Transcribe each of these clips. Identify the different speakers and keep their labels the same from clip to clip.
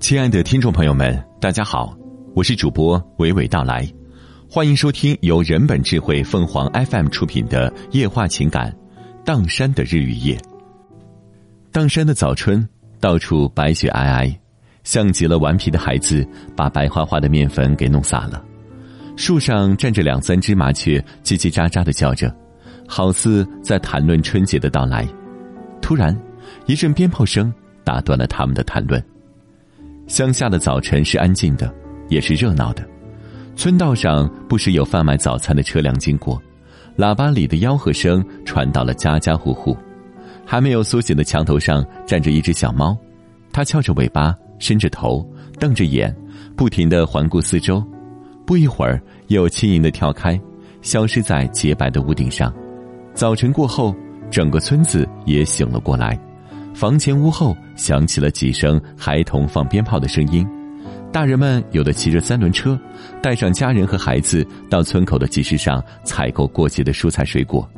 Speaker 1: 亲爱的听众朋友们，大家好，我是主播娓娓道来，欢迎收听由人本智慧凤凰 FM 出品的夜话情感《砀山的日与夜》。砀山的早春，到处白雪皑皑，像极了顽皮的孩子把白花花的面粉给弄洒了。树上站着两三只麻雀，叽叽喳喳的叫着，好似在谈论春节的到来。突然，一阵鞭炮声打断了他们的谈论。乡下的早晨是安静的，也是热闹的。村道上不时有贩卖早餐的车辆经过，喇叭里的吆喝声传到了家家户户。还没有苏醒的墙头上站着一只小猫，它翘着尾巴，伸着头，瞪着眼，不停的环顾四周。不一会儿，又轻盈的跳开，消失在洁白的屋顶上。早晨过后，整个村子也醒了过来。房前屋后响起了几声孩童放鞭炮的声音，大人们有的骑着三轮车，带上家人和孩子到村口的集市上采购过节的蔬菜水果，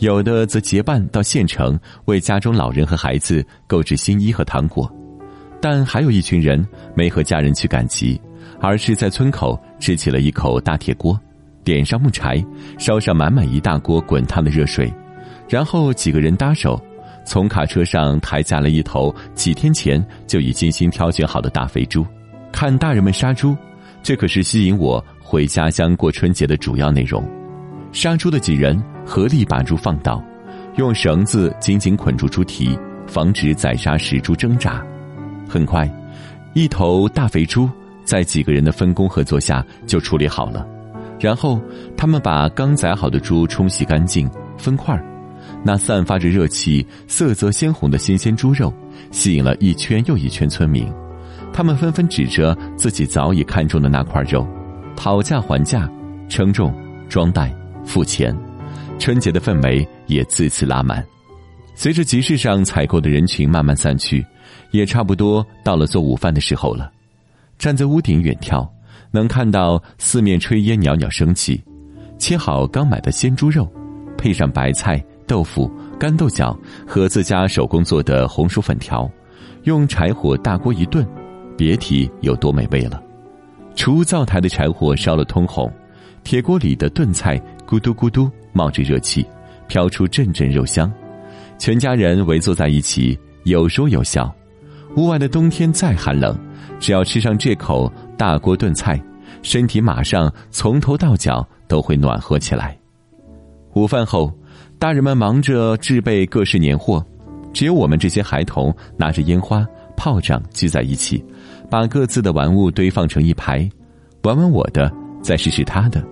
Speaker 1: 有的则结伴到县城为家中老人和孩子购置新衣和糖果，但还有一群人没和家人去赶集，而是在村口支起了一口大铁锅，点上木柴，烧上满满一大锅滚烫的热水，然后几个人搭手。从卡车上抬下了一头几天前就已精心挑选好的大肥猪，看大人们杀猪，这可是吸引我回家乡过春节的主要内容。杀猪的几人合力把猪放倒，用绳子紧紧捆住猪蹄，防止宰杀时猪挣扎。很快，一头大肥猪在几个人的分工合作下就处理好了，然后他们把刚宰好的猪冲洗干净，分块儿。那散发着热气、色泽鲜红的新鲜猪肉，吸引了一圈又一圈村民，他们纷纷指着自己早已看中的那块肉，讨价还价，称重、装袋、付钱，春节的氛围也自此拉满。随着集市上采购的人群慢慢散去，也差不多到了做午饭的时候了。站在屋顶远眺，能看到四面炊烟袅袅升起，切好刚买的鲜猪肉，配上白菜。豆腐、干豆角和自家手工做的红薯粉条，用柴火大锅一炖，别提有多美味了。厨灶台的柴火烧了通红，铁锅里的炖菜咕嘟咕嘟冒着热气，飘出阵阵肉香。全家人围坐在一起，有说有笑。屋外的冬天再寒冷，只要吃上这口大锅炖菜，身体马上从头到脚都会暖和起来。午饭后。大人们忙着制备各式年货，只有我们这些孩童拿着烟花、炮仗聚在一起，把各自的玩物堆放成一排，玩玩我的，再试试他的。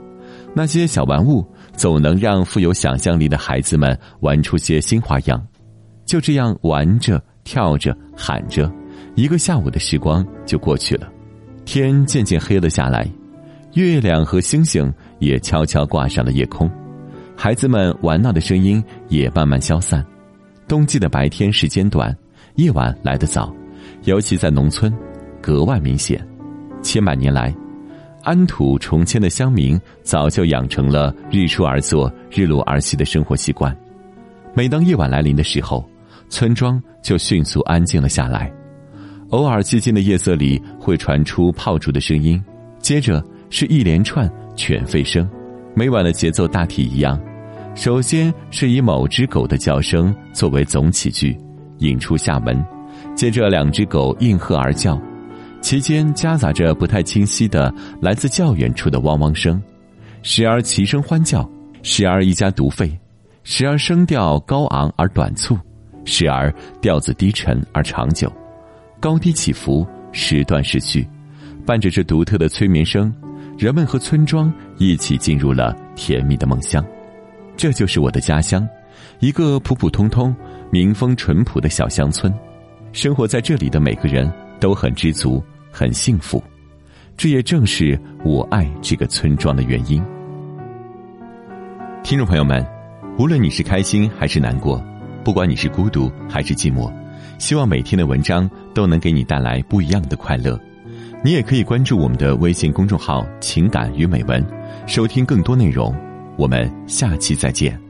Speaker 1: 那些小玩物总能让富有想象力的孩子们玩出些新花样。就这样玩着、跳着、喊着，一个下午的时光就过去了。天渐渐黑了下来，月亮和星星也悄悄挂上了夜空。孩子们玩闹的声音也慢慢消散。冬季的白天时间短，夜晚来得早，尤其在农村，格外明显。千百年来，安土重迁的乡民早就养成了日出而作、日落而息的生活习惯。每当夜晚来临的时候，村庄就迅速安静了下来。偶尔寂静的夜色里会传出炮竹的声音，接着是一连串犬吠声。每晚的节奏大体一样。首先是以某只狗的叫声作为总起句，引出下文，接着两只狗应和而叫，其间夹杂着不太清晰的来自较远处的汪汪声，时而齐声欢叫，时而一家独吠，时而声调高昂而短促，时而调子低沉而长久，高低起伏，时断时续，伴着这独特的催眠声，人们和村庄一起进入了甜蜜的梦乡。这就是我的家乡，一个普普通通、民风淳朴的小乡村。生活在这里的每个人都很知足、很幸福，这也正是我爱这个村庄的原因。听众朋友们，无论你是开心还是难过，不管你是孤独还是寂寞，希望每天的文章都能给你带来不一样的快乐。你也可以关注我们的微信公众号“情感与美文”，收听更多内容。我们下期再见。